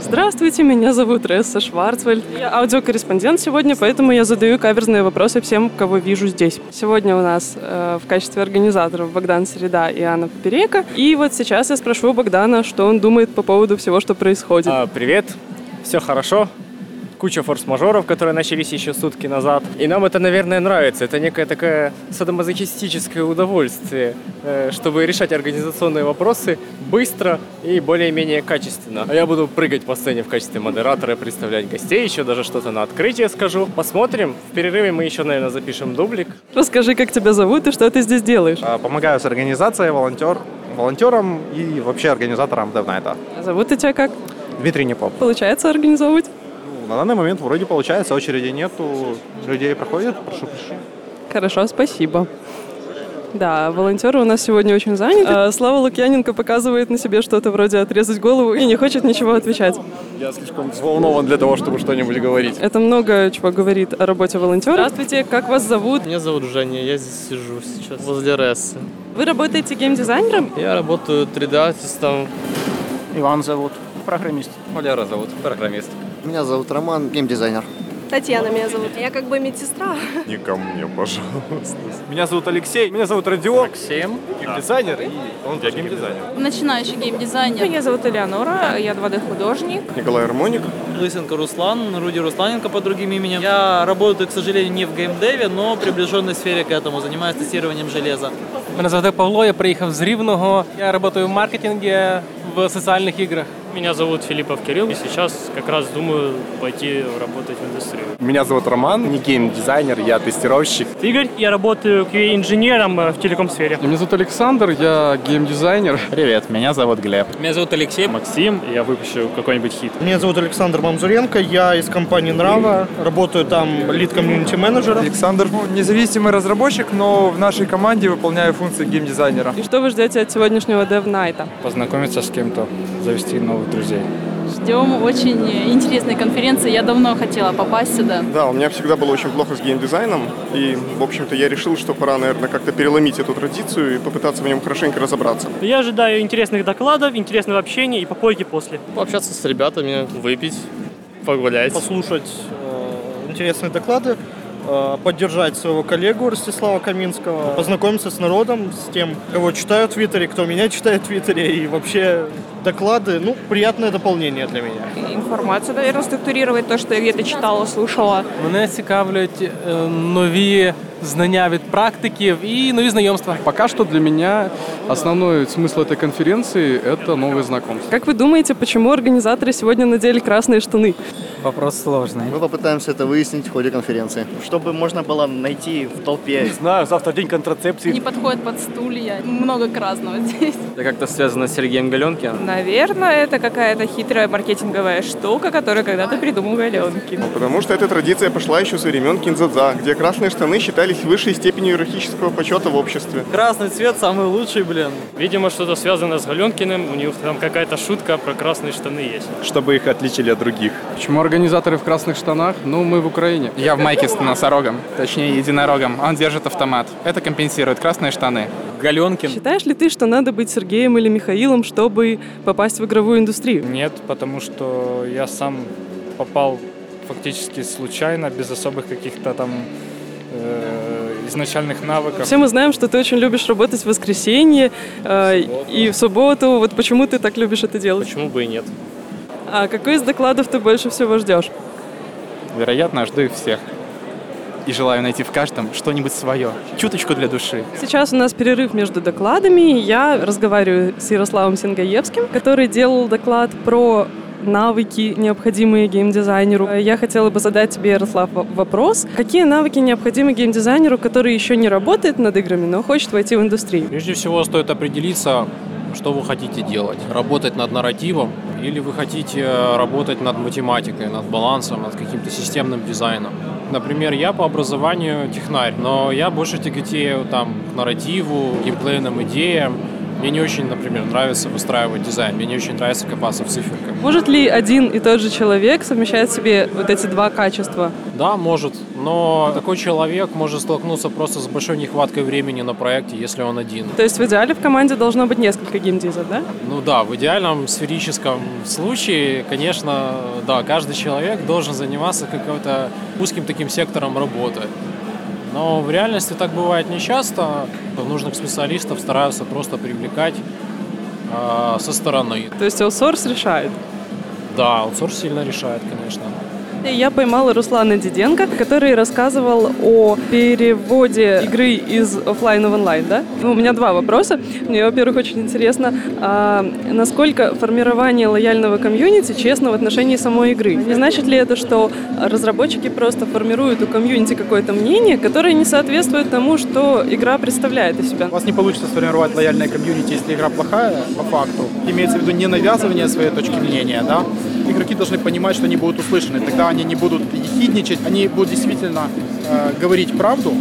Здравствуйте, меня зовут Ресса Шварцвальд. Я аудиокорреспондент сегодня, поэтому я задаю каверзные вопросы всем, кого вижу здесь. Сегодня у нас э, в качестве организаторов Богдан Среда и Анна Поперека. И вот сейчас я спрошу Богдана, что он думает по поводу всего, что происходит. А, привет, все хорошо. Куча форс-мажоров, которые начались еще сутки назад. И нам это, наверное, нравится. Это некое такое садомазохистическое удовольствие, э, чтобы решать организационные вопросы быстро и более-менее качественно. А я буду прыгать по сцене в качестве модератора, представлять гостей, еще даже что-то на открытие скажу. Посмотрим. В перерыве мы еще, наверное, запишем дублик. Расскажи, как тебя зовут и что ты здесь делаешь. А, Помогаю с организацией, волонтер, волонтером и вообще организатором DevNight. Зовут и тебя как? Дмитрий Непоп. Получается организовывать? На данный момент вроде получается, очереди нету, людей проходит, прошу прощения. Хорошо, спасибо. Да, волонтеры у нас сегодня очень заняты. А, Слава Лукьяненко показывает на себе что-то вроде отрезать голову и не хочет ничего отвечать. Я слишком взволнован для того, чтобы что-нибудь говорить. Это много чего говорит о работе волонтера. Здравствуйте, как вас зовут? Меня зовут Женя, я здесь сижу сейчас возле Рессы. Вы работаете геймдизайнером? Я работаю 3D-артистом. Иван зовут, программист. Валера зовут, программист. Меня зовут Роман, геймдизайнер. Татьяна меня зовут. Я как бы медсестра. Не ко мне, пожалуйста. Меня зовут Алексей, меня зовут Родион, Максим. геймдизайнер, и он я геймдизайнер. Начинающий геймдизайнер. Меня зовут Элеонора, я 2D-художник. Николай Армоник. Лысенко Руслан, Руди Русланенко под другим именем. Я работаю, к сожалению, не в геймдеве, но в приближенной сфере к этому. Занимаюсь тестированием железа. Мене звати Павло, я приїхав з Рівного. Я працюю в маркетинге в соціальних іграх. Меня зовут Филиппов Кирилл. И сейчас как раз думаю пойти работать в индустрию. Меня зовут Роман, не геймдизайнер, я тестировщик. Игорь, я работаю QA-инженером в телеком-сфере. Меня зовут Александр, я геймдизайнер. Привет, меня зовут Глеб. Меня зовут Алексей. Максим. Я выпущу какой-нибудь хит. Меня зовут Александр Мамзуренко, я из компании Нрава, работаю там лид комьюнити менеджера. Александр, независимый разработчик, но в нашей команде выполняю функции геймдизайнера. И что вы ждете от сегодняшнего Dev Night? Познакомиться с кем-то, завести новых друзей. Ждем очень интересной конференции. Я давно хотела попасть сюда. Да, у меня всегда было очень плохо с геймдизайном, и, в общем-то, я решил, что пора, наверное, как-то переломить эту традицию и попытаться в нем хорошенько разобраться. Я ожидаю интересных докладов, интересного общения и попойки после. Пообщаться с ребятами, выпить, погулять. Послушать э, интересные доклады, э, поддержать своего коллегу Ростислава Каминского, познакомиться с народом, с тем, кого читаю в Твиттере, кто меня читает в Твиттере, и вообще доклады, ну, приятное дополнение для меня. Информацию, наверное, структурировать, то, что я где-то читала, слушала. Мене цікавлять е, нові знання від практиків і нові знайомства. Пока что для меня основной смысл этой конференции – это новые знакомства. Как вы думаете, почему организаторы сегодня надели красные штаны? Вопрос сложний. Мы попытаемся это выяснить в ходе конференции. Чтобы можно было найти в толпе. Знаю, завтра день контрацепции. Не подходит под стулья. Много красного здесь. Это как-то связано с Сергеем Галенкиным. Наверное, это какая-то хитрая маркетинговая штука, которую когда-то придумал Галенкин. Потому что эта традиция пошла еще со времен Кинзадза, где красные штаны считались высшей степенью иерархического почета в обществе. Красный цвет самый лучший, блин. Видимо, что-то связано с Галенкиным. У них там какая-то шутка про красные штаны есть. Чтобы их отличили от других. Почему организаторы в красных штанах? Ну, мы в Украине. Я в майке с носорогом, точнее единорогом. Он держит автомат. Это компенсирует красные штаны. Галенкин. Считаешь ли ты, что надо быть Сергеем или Михаилом, чтобы попасть в игровую индустрию? Нет, потому что я сам попал фактически случайно, без особых каких-то там э, изначальных навыков. Все мы знаем, что ты очень любишь работать в воскресенье э, и в субботу. Вот почему ты так любишь это делать? Почему бы и нет? А какой из докладов ты больше всего ждешь? Вероятно, жду их всех. И желаю найти в каждом что-нибудь свое, чуточку для души. Сейчас у нас перерыв между докладами. Я разговариваю с Ярославом Сингаевским, который делал доклад про навыки, необходимые геймдизайнеру. Я хотела бы задать тебе, Ярослав, вопрос. Какие навыки необходимы геймдизайнеру, который еще не работает над играми, но хочет войти в индустрию? Прежде всего стоит определиться, что вы хотите делать. Работать над нарративом или вы хотите э, работать над математикой, над балансом, над каким-то системным дизайном. Например, я по образованию технарь, но я больше тяготею там, к нарративу, геймплейным идеям. Мне не очень, например, нравится выстраивать дизайн, мне не очень нравится копаться в циферках. Может ли один и тот же человек совмещать в себе вот эти два качества? Да, может. Но такой человек может столкнуться просто с большой нехваткой времени на проекте, если он один. То есть в идеале в команде должно быть несколько геймдизов, да? Ну да, в идеальном сферическом случае, конечно, да, каждый человек должен заниматься каким-то узким таким сектором работы. Но в реальности так бывает нечасто. Нужных специалистов стараются просто привлекать э, со стороны. То есть аутсорс решает? Да, аутсорс сильно решает, конечно. Я поймала Руслана Диденко, который рассказывал о переводе игры из офлайна в онлайн, да? Ну, у меня два вопроса. Мне, во-первых, очень интересно, а насколько формирование лояльного комьюнити честно в отношении самой игры? Не значит ли это, что разработчики просто формируют у комьюнити какое-то мнение, которое не соответствует тому, что игра представляет из себя? У вас не получится сформировать лояльное комьюнити, если игра плохая, по факту. Имеется в виду не навязывание своей точки мнения, да? Игроки должны понимать, что они будут услышаны. Тогда они не будут ехидничать, они будут действительно э, говорить правду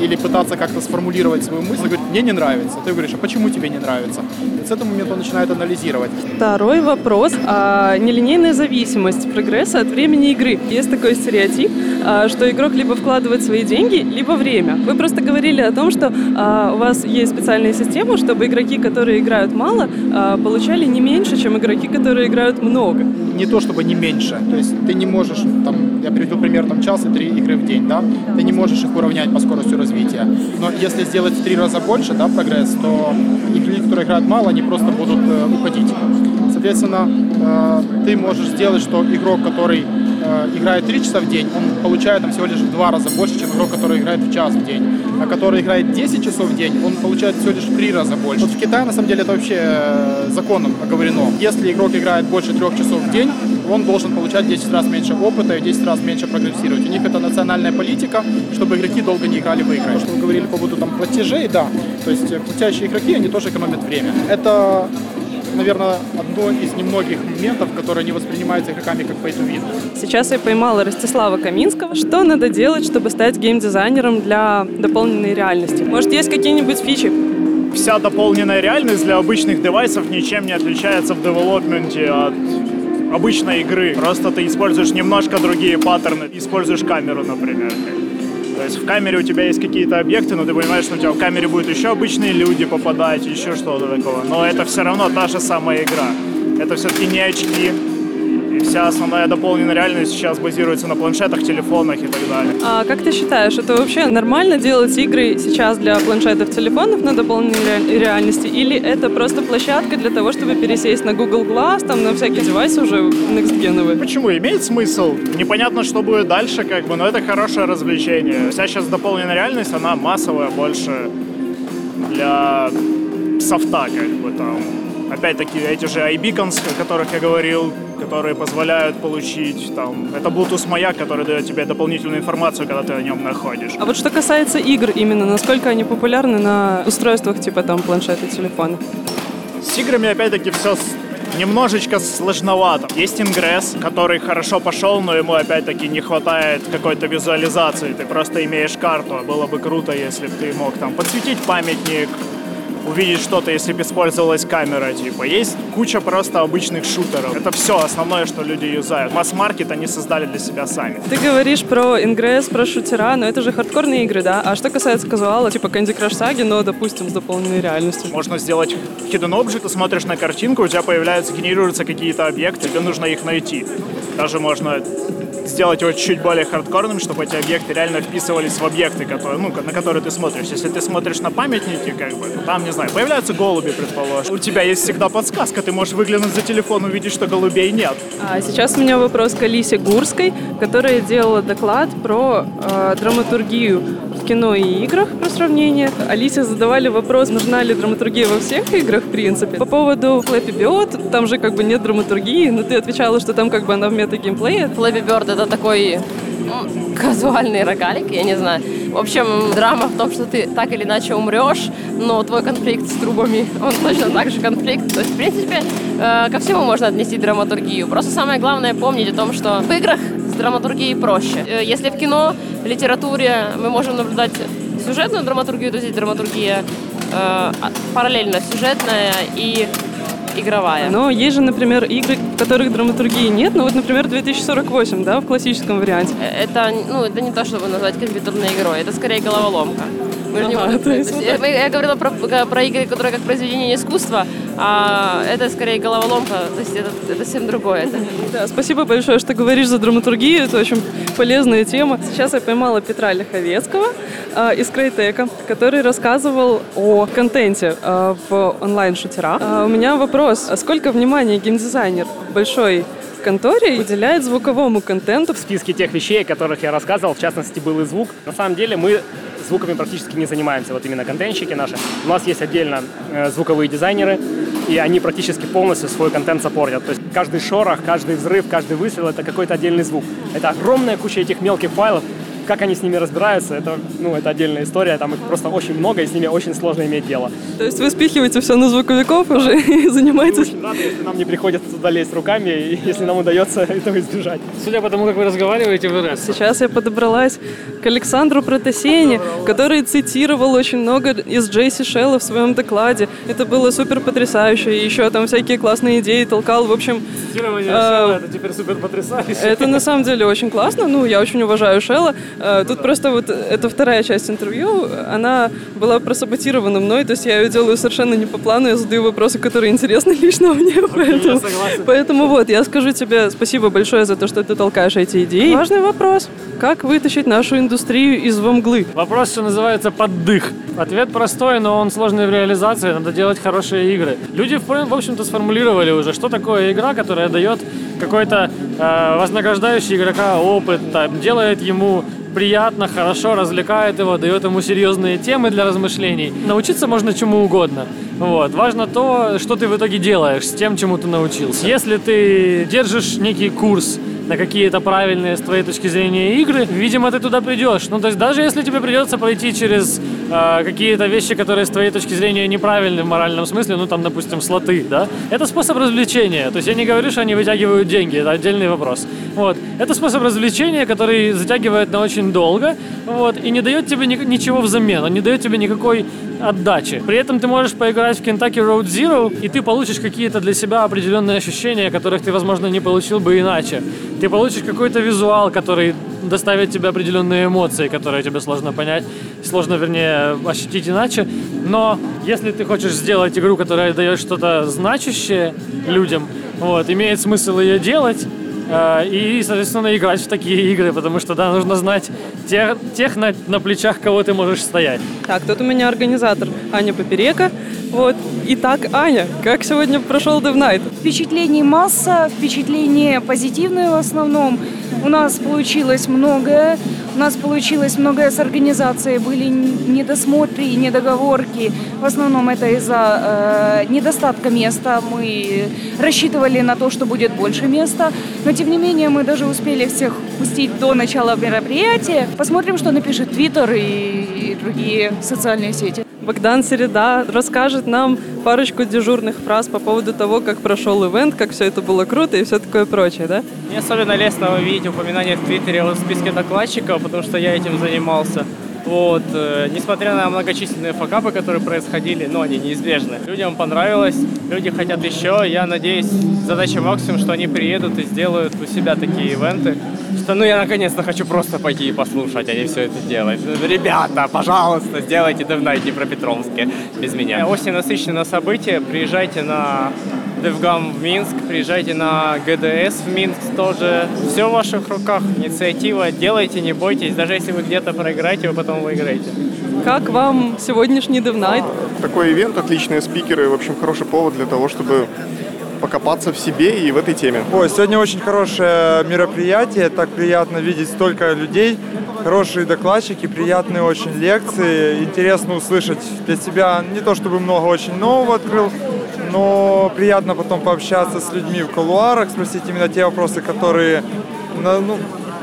или пытаться как-то сформулировать свою мысль, говорит, мне не нравится. Ты говоришь, а почему тебе не нравится? И с этого момента он начинает анализировать. Второй вопрос. А, нелинейная зависимость прогресса от времени игры. Есть такой стереотип, а, что игрок либо вкладывает свои деньги, либо время. Вы просто говорили о том, что а, у вас есть специальная система, чтобы игроки, которые играют мало, а, получали не меньше, чем игроки, которые играют много. Не то чтобы не меньше. То есть ты не можешь, там, я приведу пример, там час и три игры в день, да? Ты не можешь их уравнять по скорости развития. Но если сделать в три раза больше, да, прогресс, то игроки, которые играют мало, они просто будут э, уходить. Соответственно, э, ты можешь сделать, что игрок, который э, играет 3 часа в день, он получает там всего лишь в два раза больше, чем игрок, который играет в час в день. А который играет 10 часов в день, он получает всего лишь в 3 раза больше. Вот в Китае, на самом деле, это вообще э, законом оговорено. Если игрок играет больше 3 часов в день, он должен получать 10 раз меньше опыта и 10 раз меньше прогрессировать. У них это национальная политика, чтобы игроки долго не играли в игры. Что вы говорили по поводу там платежей, да. То есть э, платящие игроки, они тоже экономят время. Это наверное, одно из немногих моментов, которые не воспринимаются игроками как pay to win. Сейчас я поймала Ростислава Каминского. Что надо делать, чтобы стать геймдизайнером для дополненной реальности? Может, есть какие-нибудь фичи? Вся дополненная реальность для обычных девайсов ничем не отличается в девелопменте от обычной игры. Просто ты используешь немножко другие паттерны. Используешь камеру, например. То есть в камере у тебя есть какие-то объекты, но ты понимаешь, что у тебя в камере будут еще обычные люди попадать, еще что-то такого. Но это все равно та же самая игра. Это все-таки не очки, и вся основная дополненная реальность сейчас базируется на планшетах, телефонах и так далее. А как ты считаешь, это вообще нормально делать игры сейчас для планшетов, телефонов на дополненной реальности? Или это просто площадка для того, чтобы пересесть на Google Glass, там на всякие девайсы уже next Почему? Имеет смысл. Непонятно, что будет дальше, как бы, но это хорошее развлечение. Вся сейчас дополненная реальность, она массовая больше для софта, как бы там. Опять-таки, эти же iBeacons, о которых я говорил, которые позволяют получить там... Это Bluetooth-маяк, который дает тебе дополнительную информацию, когда ты о нем находишь. А вот что касается игр именно, насколько они популярны на устройствах типа там планшета, телефона? С играми опять-таки все немножечко сложновато. Есть ингресс, который хорошо пошел, но ему опять-таки не хватает какой-то визуализации. Ты просто имеешь карту. Было бы круто, если бы ты мог там подсветить памятник, увидеть что-то, если бы использовалась камера, типа. Есть куча просто обычных шутеров. Это все основное, что люди юзают. Масс-маркет они создали для себя сами. Ты говоришь про ингресс, про шутера, но это же хардкорные игры, да? А что касается казуала, типа Candy Crush Saga, но, допустим, с дополненной реальностью? Можно сделать hidden object, ты смотришь на картинку, у тебя появляются, генерируются какие-то объекты, тебе нужно их найти. Даже можно сделать его чуть более хардкорным, чтобы эти объекты реально вписывались в объекты, которые, ну, на которые ты смотришь. Если ты смотришь на памятники, как бы, то там, не знаю, появляются голуби, предположим. У тебя есть всегда подсказка, ты можешь выглянуть за телефон, увидеть, что голубей нет. А сейчас у меня вопрос к Алисе Гурской, которая делала доклад про э, драматургию кино и играх про сравнение. Алисе задавали вопрос, нужна ли драматургия во всех играх, в принципе. По поводу Flappy Bird, там же как бы нет драматургии, но ты отвечала, что там как бы она в метагеймплее. Flappy Bird это такой ну, казуальный рогалик, я не знаю. В общем, драма в том, что ты так или иначе умрешь, но твой конфликт с трубами, он точно так же конфликт. То есть, в принципе, э, ко всему можно отнести драматургию. Просто самое главное помнить о том, что в играх с драматургией проще. Э, если в кино, в литературе мы можем наблюдать сюжетную драматургию, то здесь драматургия э, параллельно сюжетная и игровая. Но есть же, например, игры, в которых драматургии нет. Ну вот, например, 2048, да, в классическом варианте. Э, Это, ну, это не то, чтобы назвать компьютерной игрой, это скорее головоломка. Мы же не можем- то есть я, я говорила про, про игры, которые как произведение искусства, а это скорее головоломка, то есть это, это совсем другое. Это. Да, спасибо большое, что говоришь за драматургию. Это очень полезная тема. Сейчас я поймала Петра Лиховецкого э, из Крайтека, который рассказывал о контенте э, в онлайн-шутерах. А у меня вопрос. А сколько внимания геймдизайнер большой конторе уделяет звуковому контенту? В списке тех вещей, о которых я рассказывал, в частности, был и звук. На самом деле мы звуками практически не занимаемся, вот именно контентщики наши. У нас есть отдельно э, звуковые дизайнеры, и они практически полностью свой контент саппортят. То есть каждый шорох, каждый взрыв, каждый выстрел — это какой-то отдельный звук. Это огромная куча этих мелких файлов, как они с ними разбираются, это, ну, это отдельная история, там их просто очень много, и с ними очень сложно иметь дело. То есть вы спихиваете все на звуковиков уже и занимаетесь... Очень рады, если нам не приходится туда лезть руками, и если нам удается этого избежать. Судя по тому, как вы разговариваете, вы раз. Сейчас я подобралась к Александру Протасене, который цитировал очень много из Джейси Шелла в своем докладе. Это было супер потрясающе. И еще там всякие классные идеи толкал. В общем, Цитирование э, Шелла это теперь супер потрясающе. это на самом деле очень классно. Ну, я очень уважаю Шелла. Э, Тут просто вот эта вторая часть интервью, она была просаботирована мной. То есть я ее делаю совершенно не по плану. Я задаю вопросы, которые интересны лично мне. Поэтому, согласен. поэтому вот, я скажу тебе спасибо большое за то, что ты толкаешь эти идеи. Важный вопрос. Как вытащить нашу индустрию из вомглы? Вопрос, что называется, поддых. Ответ простой, но он сложный в реализации. Надо делать хорошие игры. Люди, в в общем-то, сформулировали уже, что такое игра, которая дает какой-то э, вознаграждающий игрока опыт, там, делает ему приятно, хорошо, развлекает его, дает ему серьезные темы для размышлений. Научиться можно чему угодно. Вот. Важно то, что ты в итоге делаешь с тем, чему ты научился. Если ты держишь некий курс на какие-то правильные с твоей точки зрения игры, видимо, ты туда придешь. Ну, то есть даже если тебе придется пройти через э, какие-то вещи, которые с твоей точки зрения неправильны в моральном смысле, ну, там, допустим, слоты, да, это способ развлечения. То есть я не говорю, что они вытягивают деньги, это отдельный вопрос. Вот. Это способ развлечения, который затягивает на очень долго, вот, и не дает тебе ни- ничего взамен, он не дает тебе никакой отдачи. При этом ты можешь поиграть в Kentucky Road Zero, и ты получишь какие-то для себя определенные ощущения, которых ты, возможно, не получил бы иначе. Ты получишь какой-то визуал, который доставит тебе определенные эмоции, которые тебе сложно понять, сложно, вернее, ощутить иначе. Но если ты хочешь сделать игру, которая дает что-то значащее людям, вот, имеет смысл ее делать, э, и, соответственно, играть в такие игры, потому что, да, нужно знать тех, тех на, на плечах, кого ты можешь стоять. Так, тут у меня организатор Аня Поперека. Вот. Итак, Аня, как сегодня прошел Dev Night? Впечатлений масса, впечатления позитивные в основном. У нас получилось многое. У нас получилось многое с организацией. Были недосмотры и недоговорки. В основном это из-за э, недостатка места. Мы рассчитывали на то, что будет больше места. Но тем не менее мы даже успели всех пустить до начала мероприятия. Посмотрим, что напишет Твиттер и другие социальные сети. Богдан Середа расскажет нам парочку дежурных фраз по поводу того, как прошел ивент, как все это было круто и все такое прочее, да? Мне особенно лестно увидеть упоминание в Твиттере в списке докладчиков, потому что я этим занимался. Вот, э, несмотря на многочисленные факапы, которые происходили, но они неизбежны. Людям понравилось, люди хотят еще. Я надеюсь, задача максимум, что они приедут и сделают у себя такие ивенты. Что, ну, я наконец-то хочу просто пойти и послушать, а не все это делать. Ребята, пожалуйста, сделайте DevNight не про Петровске без меня. Осень насыщена события. Приезжайте на DevGam в Минск, приезжайте на ГДС в Минск тоже. Все в ваших руках, инициатива. Делайте, не бойтесь. Даже если вы где-то проиграете, вы потом выиграете. Как вам сегодняшний Dev Night? Такой ивент, отличные спикеры, в общем, хороший повод для того, чтобы покопаться в себе и в этой теме. Ой, сегодня очень хорошее мероприятие, так приятно видеть столько людей, хорошие докладчики, приятные очень лекции, интересно услышать для себя не то чтобы много очень нового открыл, но приятно потом пообщаться с людьми в колуарах, спросить именно те вопросы, которые на- ну,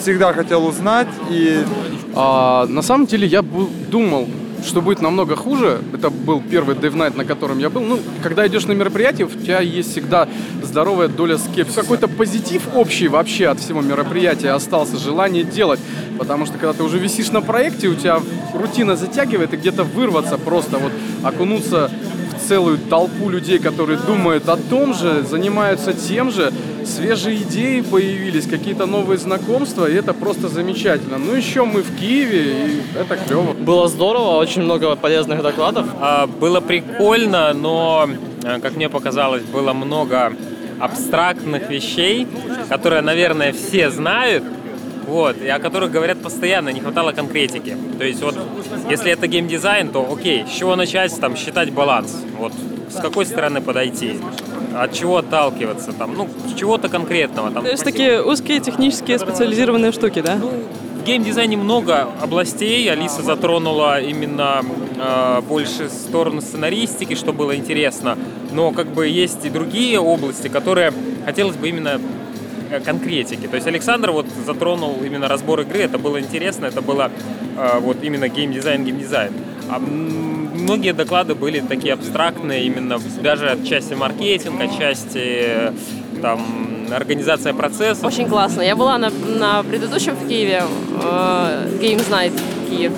всегда хотел узнать и А, на самом деле я думал, что будет намного хуже. Это был первый Dev Night, на котором я был. Ну, когда идешь на мероприятие, у тебя есть всегда здоровая доля скепсиса. Какой-то позитив общий вообще от всего мероприятия остался, желание делать. Потому что когда ты уже висишь на проекте, у тебя рутина затягивает, и где-то вырваться просто, вот окунуться целую толпу людей, которые думают о том же, занимаются тем же. Свежие идеи появились, какие-то новые знакомства, и это просто замечательно. Ну, еще мы в Киеве, и это клево. Было здорово, очень много полезных докладов. А, Было прикольно, но, э, как мне показалось, было много абстрактных вещей, которые, наверное, все знают, вот, и о которых говорят постоянно, не хватало конкретики. То есть вот, если это геймдизайн, то окей, с чего начать там считать баланс? Вот, с какой стороны подойти? От чего отталкиваться? Там, ну, с чего-то конкретного. Там, То есть такие узкие технические специализированные штуки, да? в геймдизайне много областей. Алиса затронула именно э, больше сторону сценаристики, что было интересно. Но как бы есть и другие области, которые хотелось бы именно конкретики. То есть Александр вот затронул именно разбор игры, это было интересно, это было э, вот именно геймдизайн, геймдизайн. А многие доклады были такие абстрактные, именно даже отчасти маркетинг, отчасти э, там организация процесса. Очень классно. Я была на, на предыдущем в Киеве, э, Games Night Киев.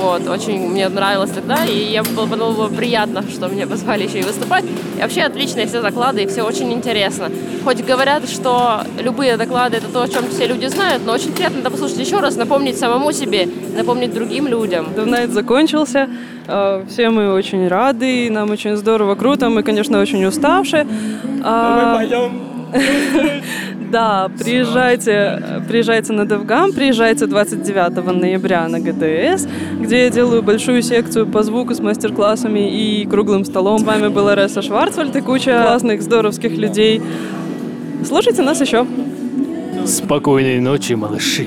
Вот, очень мне нравилось тогда, и я было, было приятно, что меня позвали еще и выступать. И вообще отличные все доклады, и все очень интересно. Хоть говорят, что любые доклады это то, о чем все люди знают, но очень приятно это послушать еще раз, напомнить самому себе, напомнить другим людям. Давнайт закончился. Э, Все мы очень рады, и нам очень здорово, круто. Мы, конечно, очень уставшие. А, Да, приезжайте, приезжайте на DevGam, приезжайте 29 ноября на ГТС, где я делаю большую секцию по звуку с мастер-классами и круглым столом. С вами была Ресса Шварцвальд и куча классных, здоровских людей. Слушайте нас еще. Спокойной ночи, малыши.